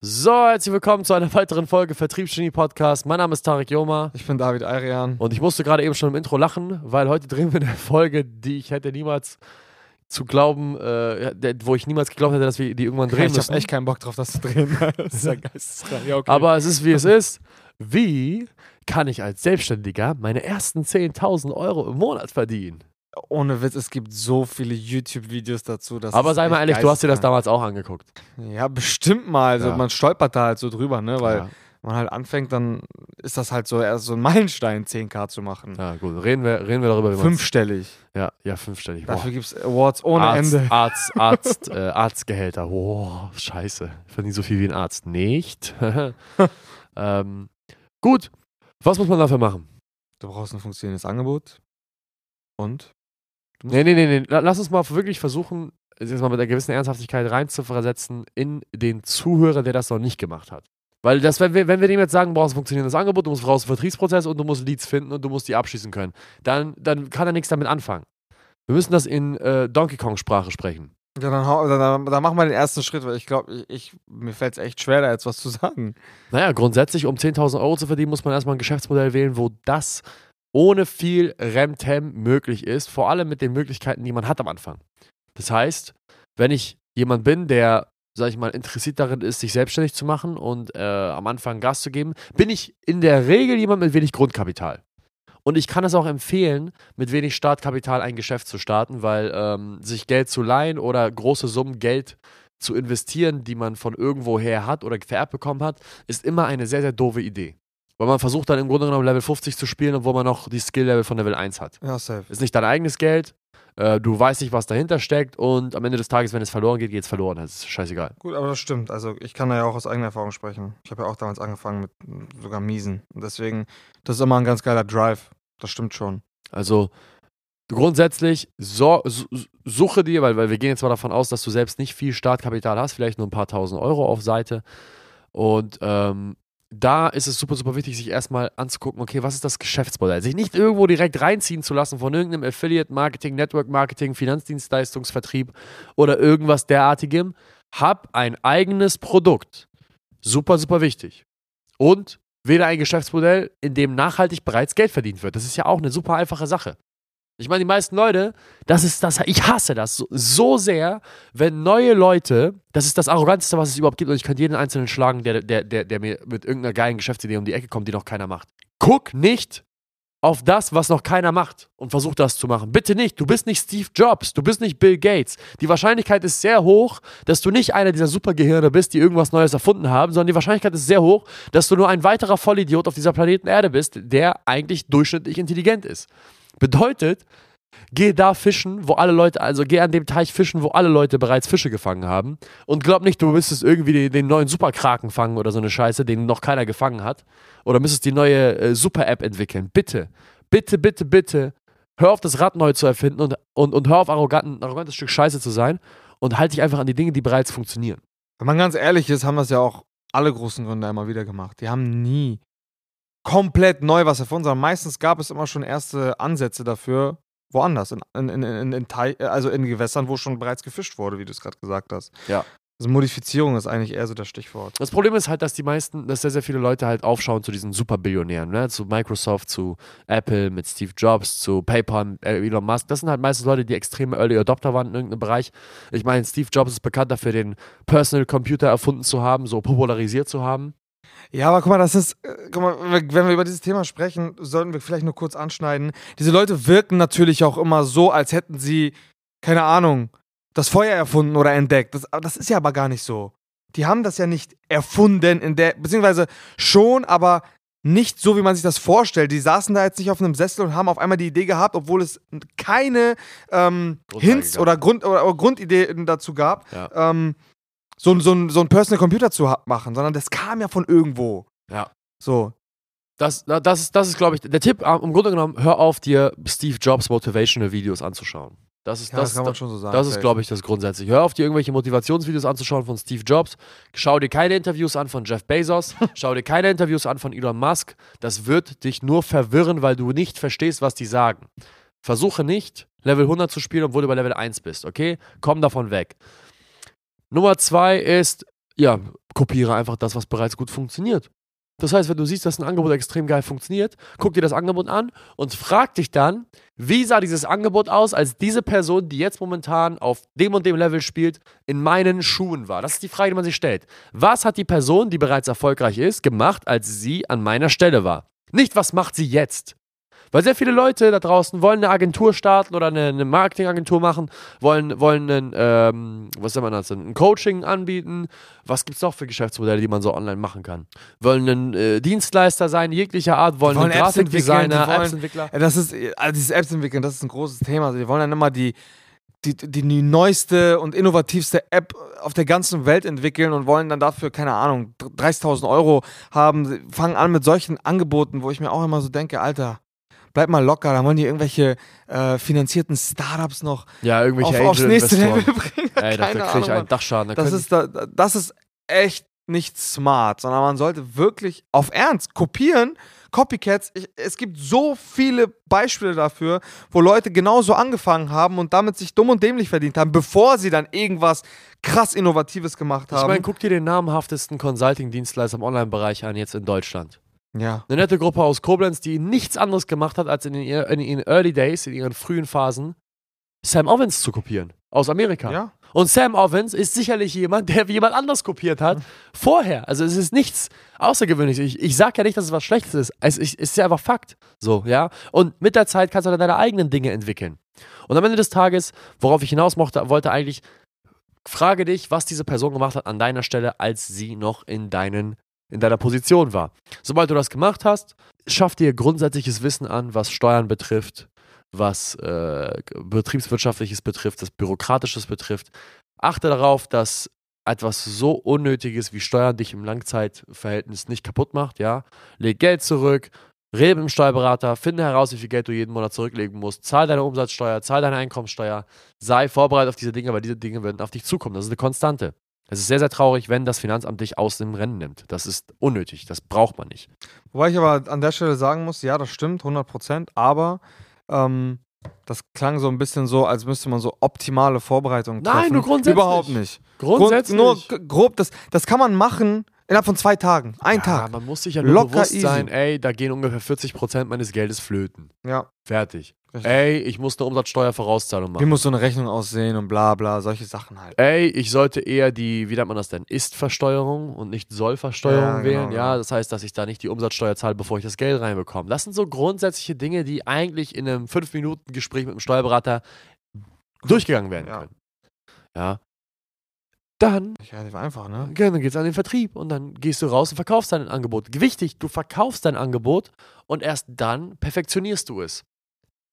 So, herzlich willkommen zu einer weiteren Folge Vertriebsgenie Podcast. Mein Name ist Tarek Joma Ich bin David Arian. und ich musste gerade eben schon im Intro lachen, weil heute drehen wir eine Folge, die ich hätte niemals zu glauben, äh, wo ich niemals geglaubt hätte, dass wir die irgendwann drehen ich müssen. habe echt keinen Bock drauf, das zu drehen. das ist ja geisteskrank. Ja, okay. Aber es ist wie es ist. Wie kann ich als Selbstständiger meine ersten 10.000 Euro im Monat verdienen? Ohne Witz, es gibt so viele YouTube-Videos dazu. Aber sei mal ehrlich, du hast dir das damals auch angeguckt. Ja, bestimmt mal. Also Ja. man stolpert da halt so drüber, ne? Weil ja. man halt anfängt, dann ist das halt so erst so ein Meilenstein, 10k zu machen. ja, gut. Reden wir, reden wir darüber, Fünfstellig. Ja, ja, fünfstellig. Boah. Dafür gibt es Awards ohne Arzt, Ende. Arzt, Arzt, äh, Arztgehälter. Oh, scheiße. Ich verdiene so viel wie ein Arzt. Nicht. ähm, gut. Was muss man dafür machen? Du brauchst ein funktionierendes Angebot. Und? Nee, nee, nee, nee. La- Lass uns mal wirklich versuchen, jetzt mal mit einer gewissen Ernsthaftigkeit reinzuversetzen in den Zuhörer, der das noch nicht gemacht hat. Weil das, wenn wir, wenn wir dem jetzt sagen, du brauchst ein funktionierendes Angebot, du musst raus einen Vertriebsprozess und du musst Leads finden und du musst die abschließen können, dann, dann kann er nichts damit anfangen. Wir müssen das in äh, Donkey Kong-Sprache sprechen. Ja, dann, dann, dann, machen wir den ersten Schritt, weil ich glaube, ich, ich, mir fällt es echt schwer, da jetzt was zu sagen. Naja, grundsätzlich, um 10.000 Euro zu verdienen, muss man erstmal ein Geschäftsmodell wählen, wo das ohne viel Remtem möglich ist. Vor allem mit den Möglichkeiten, die man hat am Anfang. Das heißt, wenn ich jemand bin, der, sag ich mal, interessiert darin ist, sich selbstständig zu machen und äh, am Anfang Gas zu geben, bin ich in der Regel jemand mit wenig Grundkapital. Und ich kann es auch empfehlen, mit wenig Startkapital ein Geschäft zu starten, weil ähm, sich Geld zu leihen oder große Summen Geld zu investieren, die man von irgendwoher hat oder vererbt bekommen hat, ist immer eine sehr, sehr doofe Idee. Weil man versucht dann im Grunde genommen Level 50 zu spielen, obwohl man noch die Skill-Level von Level 1 hat. Ja, safe. Ist nicht dein eigenes Geld, äh, du weißt nicht, was dahinter steckt und am Ende des Tages, wenn es verloren geht, geht es verloren. Das ist scheißegal. Gut, aber das stimmt. Also ich kann da ja auch aus eigener Erfahrung sprechen. Ich habe ja auch damals angefangen mit sogar Miesen. Und deswegen, das ist immer ein ganz geiler Drive. Das stimmt schon. Also grundsätzlich so, su- suche dir, weil, weil wir gehen jetzt mal davon aus, dass du selbst nicht viel Startkapital hast, vielleicht nur ein paar tausend Euro auf Seite. Und ähm, da ist es super, super wichtig, sich erstmal anzugucken, okay, was ist das Geschäftsmodell? Sich nicht irgendwo direkt reinziehen zu lassen von irgendeinem Affiliate Marketing, Network Marketing, Finanzdienstleistungsvertrieb oder irgendwas derartigem. Hab ein eigenes Produkt. Super, super wichtig. Und wähle ein Geschäftsmodell, in dem nachhaltig bereits Geld verdient wird. Das ist ja auch eine super einfache Sache. Ich meine, die meisten Leute, das ist das, ich hasse das so, so sehr, wenn neue Leute, das ist das Arroganteste, was es überhaupt gibt, und ich könnte jeden Einzelnen schlagen, der, der, der, der mir mit irgendeiner geilen Geschäftsidee um die Ecke kommt, die noch keiner macht. Guck nicht auf das, was noch keiner macht und versuch das zu machen. Bitte nicht. Du bist nicht Steve Jobs, du bist nicht Bill Gates. Die Wahrscheinlichkeit ist sehr hoch, dass du nicht einer dieser Supergehirne bist, die irgendwas Neues erfunden haben, sondern die Wahrscheinlichkeit ist sehr hoch, dass du nur ein weiterer Vollidiot auf dieser Planeten Erde bist, der eigentlich durchschnittlich intelligent ist. Bedeutet, geh da fischen, wo alle Leute, also geh an dem Teich fischen, wo alle Leute bereits Fische gefangen haben. Und glaub nicht, du müsstest irgendwie den, den neuen Superkraken fangen oder so eine Scheiße, den noch keiner gefangen hat. Oder müsstest die neue äh, Super-App entwickeln. Bitte, bitte, bitte, bitte, hör auf, das Rad neu zu erfinden und, und, und hör auf, arrogant, ein arrogantes Stück Scheiße zu sein und halt dich einfach an die Dinge, die bereits funktionieren. Wenn man ganz ehrlich ist, haben das ja auch alle großen Gründer immer wieder gemacht. Die haben nie komplett neu was erfunden, sondern meistens gab es immer schon erste Ansätze dafür woanders, in, in, in, in, in Tei- äh, also in Gewässern, wo schon bereits gefischt wurde, wie du es gerade gesagt hast. Ja. Also Modifizierung ist eigentlich eher so das Stichwort. Das Problem ist halt, dass die meisten, dass sehr, sehr viele Leute halt aufschauen zu diesen Superbillionären, ne? zu Microsoft, zu Apple, mit Steve Jobs, zu PayPal, äh, Elon Musk. Das sind halt meistens Leute, die extreme Early Adopter waren in irgendeinem Bereich. Ich meine, Steve Jobs ist bekannt dafür, den Personal Computer erfunden zu haben, so popularisiert zu haben. Ja, aber guck mal, das ist, äh, guck mal, wenn wir über dieses Thema sprechen, sollten wir vielleicht nur kurz anschneiden. Diese Leute wirken natürlich auch immer so, als hätten sie, keine Ahnung, das Feuer erfunden oder entdeckt. Das, das ist ja aber gar nicht so. Die haben das ja nicht erfunden in der, beziehungsweise schon, aber nicht so, wie man sich das vorstellt. Die saßen da jetzt nicht auf einem Sessel und haben auf einmal die Idee gehabt, obwohl es keine ähm, Hints oder, Grund, oder, oder Grundideen dazu gab, Ja. ähm, so, ein- so, ein- so ein Personal Computer zu machen, sondern das kam ja von irgendwo. Ja. So. Das, das ist, das ist glaube ich, der Tipp, äh, im Grunde genommen, hör auf, dir Steve Jobs Motivational Videos anzuschauen. Das ist, Ja, das, das kann man schon so sagen. Das ist, glaube ich, das grundsätzlich. Hör auf, dir irgendwelche Motivationsvideos anzuschauen von Steve Jobs. Schau dir keine Interviews an von Jeff Bezos. Schau dir keine Interviews an von Elon Musk. Das wird dich nur verwirren, weil du nicht verstehst, was die sagen. Versuche nicht, Level 100 zu spielen, obwohl du bei Level 1 bist, okay? Komm davon weg. Nummer zwei ist, ja, kopiere einfach das, was bereits gut funktioniert. Das heißt, wenn du siehst, dass ein Angebot extrem geil funktioniert, guck dir das Angebot an und frag dich dann, wie sah dieses Angebot aus, als diese Person, die jetzt momentan auf dem und dem Level spielt, in meinen Schuhen war? Das ist die Frage, die man sich stellt. Was hat die Person, die bereits erfolgreich ist, gemacht, als sie an meiner Stelle war? Nicht, was macht sie jetzt? Weil sehr viele Leute da draußen wollen eine Agentur starten oder eine, eine Marketingagentur machen, wollen, wollen einen, ähm, was soll man das, ein Coaching anbieten. Was gibt es noch für Geschäftsmodelle, die man so online machen kann? Wollen ein äh, Dienstleister sein, jeglicher Art, wollen, wollen einen Apps entwickeln, Grafikdesigner, die wollen- Appsentwickler. Ja, Das ist, also dieses Apps entwickeln, das ist ein großes Thema. Also, die wollen dann immer die, die, die, die neueste und innovativste App auf der ganzen Welt entwickeln und wollen dann dafür, keine Ahnung, 30.000 Euro haben, Sie fangen an mit solchen Angeboten, wo ich mir auch immer so denke, Alter, bleib mal locker, dann wollen die irgendwelche äh, finanzierten Startups noch Ja, irgendwelche auf, aufs nächste Level bringen. Ey, dafür Keine kriege ich einen. Dachschaden. Da Das ist, da, das ist echt nicht smart, sondern man sollte wirklich auf Ernst kopieren. Copycats, ich, es gibt so viele Beispiele dafür, wo Leute genauso angefangen haben und damit sich dumm und dämlich verdient haben, bevor sie dann irgendwas krass Innovatives gemacht ich haben. meine, guck dir den namhaftesten Consulting-Dienstleister im Online-Bereich an, jetzt in Deutschland. Ja. Eine nette Gruppe aus Koblenz, die nichts anderes gemacht hat, als in, den, in ihren Early Days, in ihren frühen Phasen, Sam Ovens zu kopieren. Aus Amerika. Ja. Und Sam Ovens ist sicherlich jemand, der jemand anders kopiert hat vorher. Also es ist nichts Außergewöhnliches. Ich, ich sage ja nicht, dass es was Schlechtes ist. Es ist, ist ja einfach Fakt. So, ja. Und mit der Zeit kannst du dann deine eigenen Dinge entwickeln. Und am Ende des Tages, worauf ich hinaus mochte, wollte eigentlich, frage dich, was diese Person gemacht hat an deiner Stelle, als sie noch in deinen in deiner Position war. Sobald du das gemacht hast, schaff dir grundsätzliches Wissen an, was Steuern betrifft, was äh, betriebswirtschaftliches betrifft, das bürokratisches betrifft. Achte darauf, dass etwas so Unnötiges wie Steuern dich im Langzeitverhältnis nicht kaputt macht, ja. Leg Geld zurück, rede mit dem Steuerberater, finde heraus, wie viel Geld du jeden Monat zurücklegen musst, zahl deine Umsatzsteuer, zahl deine Einkommensteuer, sei vorbereitet auf diese Dinge, weil diese Dinge werden auf dich zukommen. Das ist eine Konstante. Es ist sehr, sehr traurig, wenn das Finanzamt dich aus dem Rennen nimmt. Das ist unnötig, das braucht man nicht. Wobei ich aber an der Stelle sagen muss, ja, das stimmt, 100 Prozent, aber ähm, das klang so ein bisschen so, als müsste man so optimale Vorbereitungen Nein, treffen. nur grundsätzlich. Überhaupt nicht. Grundsätzlich. Grund, nur grob, das, das kann man machen innerhalb von zwei Tagen. Ein ja, Tag. man muss sich ja nur Locker bewusst easy. sein, ey, da gehen ungefähr 40% meines Geldes flöten. Ja. Fertig. Ey, ich muss eine Umsatzsteuervorauszahlung Wie machen. muss so eine Rechnung aussehen und bla bla, solche Sachen halt. Ey, ich sollte eher die, wie nennt man das denn, Ist-Versteuerung und nicht Soll-Versteuerung Ja, genau, wählen. Ja, ja. das heißt, dass ich da nicht die Umsatzsteuer zahle, bevor ich das Geld reinbekomme. Das sind so grundsätzliche Dinge, die eigentlich in einem 5-Minuten-Gespräch mit dem Steuerberater durchgegangen werden Ja. können. Ja. Dann Relativ einfach, ne? Ja, dann geht's an den Vertrieb und dann gehst du raus und verkaufst dein Angebot. Wichtig, du verkaufst dein Angebot und erst dann perfektionierst du es.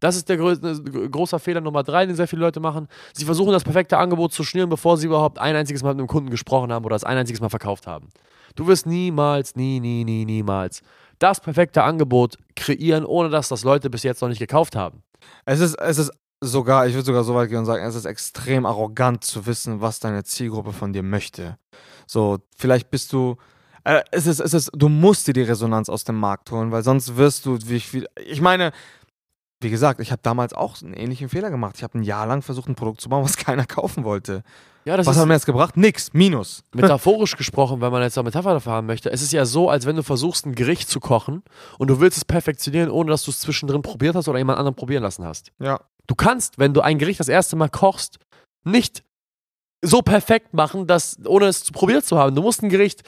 Das ist der größte, großer Fehler Nummer drei, den sehr viele Leute machen. Sie versuchen das perfekte Angebot zu schnüren, bevor sie überhaupt ein einziges Mal mit einem Kunden gesprochen haben oder das ein einziges Mal verkauft haben. Du wirst niemals, nie, nie, nie, niemals das perfekte Angebot kreieren, ohne dass das Leute bis jetzt noch nicht gekauft haben. Es ist, es ist sogar, ich würde sogar so weit gehen und sagen, es ist extrem arrogant zu wissen, was deine Zielgruppe von dir möchte. So, vielleicht bist du. Äh, es ist, es ist, du musst dir die Resonanz aus dem Markt holen, weil sonst wirst du, wie ich, ich meine, wie gesagt, ich habe damals auch einen ähnlichen Fehler gemacht. Ich habe ein Jahr lang versucht, ein Produkt zu bauen, was keiner kaufen wollte. Ja, das was hat mir jetzt gebracht? Nix, Minus. metaphorisch gesprochen, wenn man jetzt eine Metapher dafür haben möchte. Es ist ja so, als wenn du versuchst, ein Gericht zu kochen und du willst es perfektionieren, ohne dass du es zwischendrin probiert hast oder jemand anderen probieren lassen hast. Ja. Du kannst, wenn du ein Gericht das erste Mal kochst, nicht so perfekt machen, dass, ohne es zu- probiert zu haben. Du musst ein Gericht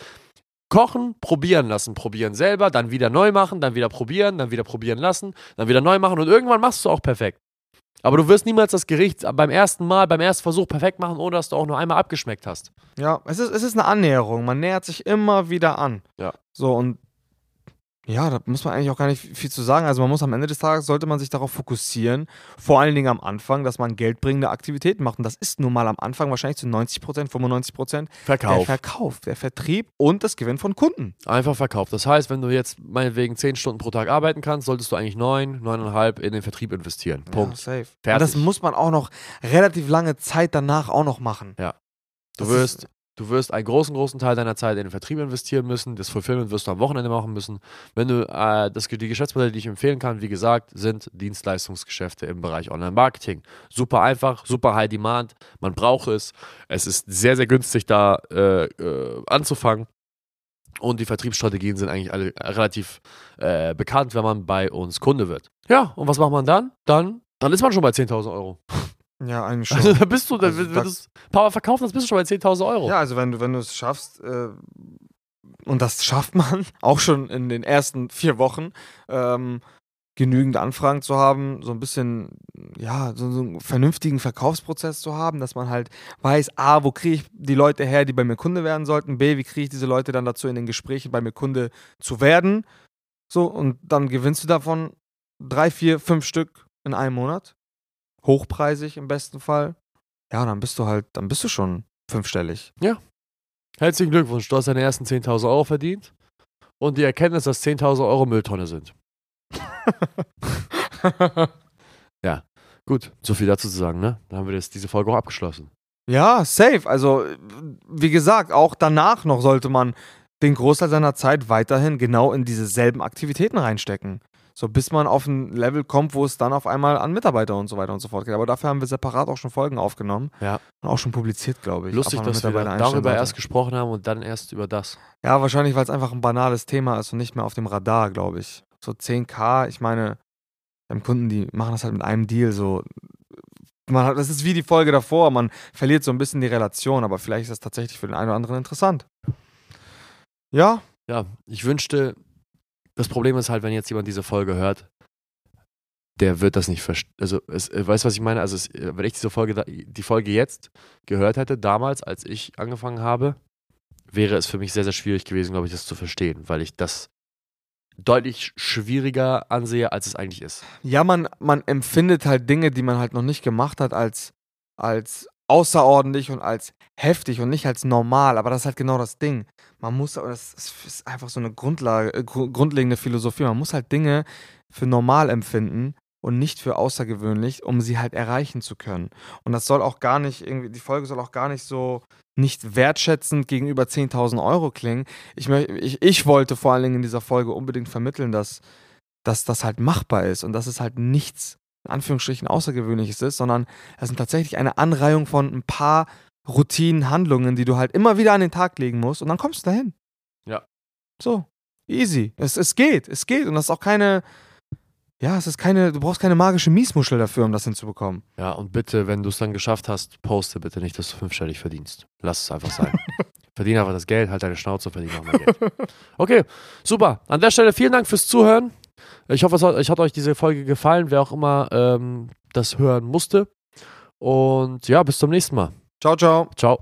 kochen, probieren lassen, probieren selber, dann wieder neu machen, dann wieder probieren, dann wieder probieren lassen, dann wieder neu machen und irgendwann machst du auch perfekt. Aber du wirst niemals das Gericht beim ersten Mal, beim ersten Versuch perfekt machen, ohne dass du auch nur einmal abgeschmeckt hast. Ja, es ist, es ist eine Annäherung. Man nähert sich immer wieder an. Ja. So und ja, da muss man eigentlich auch gar nicht viel zu sagen. Also man muss am Ende des Tages, sollte man sich darauf fokussieren, vor allen Dingen am Anfang, dass man geldbringende Aktivitäten macht. Und das ist nun mal am Anfang wahrscheinlich zu 90 Prozent, 95 Prozent der Verkauf. Verkauf, der Vertrieb und das Gewinn von Kunden. Einfach verkauft. Das heißt, wenn du jetzt meinetwegen 10 Stunden pro Tag arbeiten kannst, solltest du eigentlich 9, 9,5 in den Vertrieb investieren. Punkt. Ja, safe. Fertig. Und das muss man auch noch relativ lange Zeit danach auch noch machen. Du Das wirst, Du wirst einen großen, großen Teil deiner Zeit in den Vertrieb investieren müssen. Das Fulfillment wirst du am Wochenende machen müssen. Wenn du äh, das, die Geschäftsmodelle, die ich empfehlen kann, wie gesagt, sind Dienstleistungsgeschäfte im Bereich Online-Marketing. Super einfach, super high demand. Man braucht es. Es ist sehr, sehr günstig, da äh, äh, anzufangen. Und die Vertriebsstrategien sind eigentlich alle relativ äh, bekannt, wenn man bei uns Kunde wird. Ja, und was macht man dann? Dann, dann ist man schon bei 10.000 Euro. Ja, eigentlich schon. Also da bist du, Also wenn da- du es Power verkaufen, das bist du schon bei 10.000 Euro. Ja, also wenn du, wenn du es schaffst, äh, und das schafft man auch schon in den ersten vier Wochen, ähm, genügend Anfragen zu haben, so ein bisschen, ja, so, so einen vernünftigen Verkaufsprozess zu haben, dass man halt weiß, A, wo kriege ich die Leute her, die bei mir Kunde werden sollten, B, wie kriege ich diese Leute dann dazu in den Gesprächen bei mir Kunde zu werden. So, und dann gewinnst du davon drei, vier, fünf Stück in einem Monat. Hochpreisig im besten Fall. Ja, dann bist du halt, dann bist du schon fünfstellig. Herzlichen Glückwunsch, du hast deine ersten 10.000 Euro verdient und die Erkenntnis, dass 10.000 Euro Mülltonne sind. Gut, so viel dazu zu sagen, ne? Dann haben wir jetzt diese Folge auch abgeschlossen. Ja, safe. Also, wie gesagt, auch danach noch sollte man den Großteil seiner Zeit weiterhin genau in diese selben Aktivitäten reinstecken. So bis man auf ein Level kommt, wo es dann auf einmal an Mitarbeiter und so weiter und so fort geht. Aber dafür haben wir separat auch schon Folgen aufgenommen. Ja. Und auch schon publiziert, glaube ich. Lustig, dass wir darüber erst gesprochen haben und dann erst über das. Ja, wahrscheinlich, weil es einfach ein banales Thema ist und nicht mehr auf dem Radar, glaube ich. So 10k, ich meine, wir haben Kunden, die machen das halt mit einem Deal so. Man hat, das ist wie die Folge davor, man verliert so ein bisschen die Relation, aber vielleicht ist das tatsächlich für den einen oder anderen interessant. Ja, Ja, ich wünschte, das Problem ist halt, wenn jetzt jemand diese Folge hört, der wird das nicht verstehen. Also, es, äh, weißt du, was ich meine? Also, es, äh, wenn ich diese Folge, die Folge jetzt gehört hätte, damals, als ich angefangen habe, wäre es für mich sehr, sehr schwierig gewesen, glaube ich, das zu verstehen, weil ich das deutlich schwieriger ansehe, als es eigentlich ist. ja, man, man empfindet halt Dinge, die man halt noch nicht gemacht hat, als, als außerordentlich und als heftig und nicht als normal. Aber das ist halt genau das Ding. Man muss, das ist einfach so eine Grundlage, äh, gru- grundlegende Philosophie. Man muss halt Dinge für normal empfinden und nicht für außergewöhnlich, um sie halt erreichen zu können. Und das soll auch gar nicht, irgendwie, die Folge soll auch gar nicht so nicht wertschätzend gegenüber 10.000 Euro klingen. Ich, ich, ich wollte vor allen Dingen in dieser Folge unbedingt vermitteln, dass, dass das halt machbar ist und dass es halt nichts, in Anführungsstrichen, Außergewöhnliches ist, sondern es sind tatsächlich eine Anreihung von ein paar Routinen, Handlungen, die du halt immer wieder an den Tag legen musst und dann kommst du dahin. Ja. So, easy. Es, es geht, es geht und das ist auch keine, ja, es ist keine, du brauchst keine magische Miesmuschel dafür, um das hinzubekommen. Ja, und bitte, wenn du es dann geschafft hast, poste bitte nicht, dass du fünfstellig verdienst. Lass es einfach sein. Verdien einfach das Geld, halt deine Schnauze, verdien auch mehr Geld. Okay, super. An der Stelle vielen Dank fürs Zuhören. Ich hoffe, es hat, ich hat euch diese Folge gefallen, wer auch immer ähm, das hören musste. Und ja, bis zum nächsten Mal. Ciao, ciao. Ciao.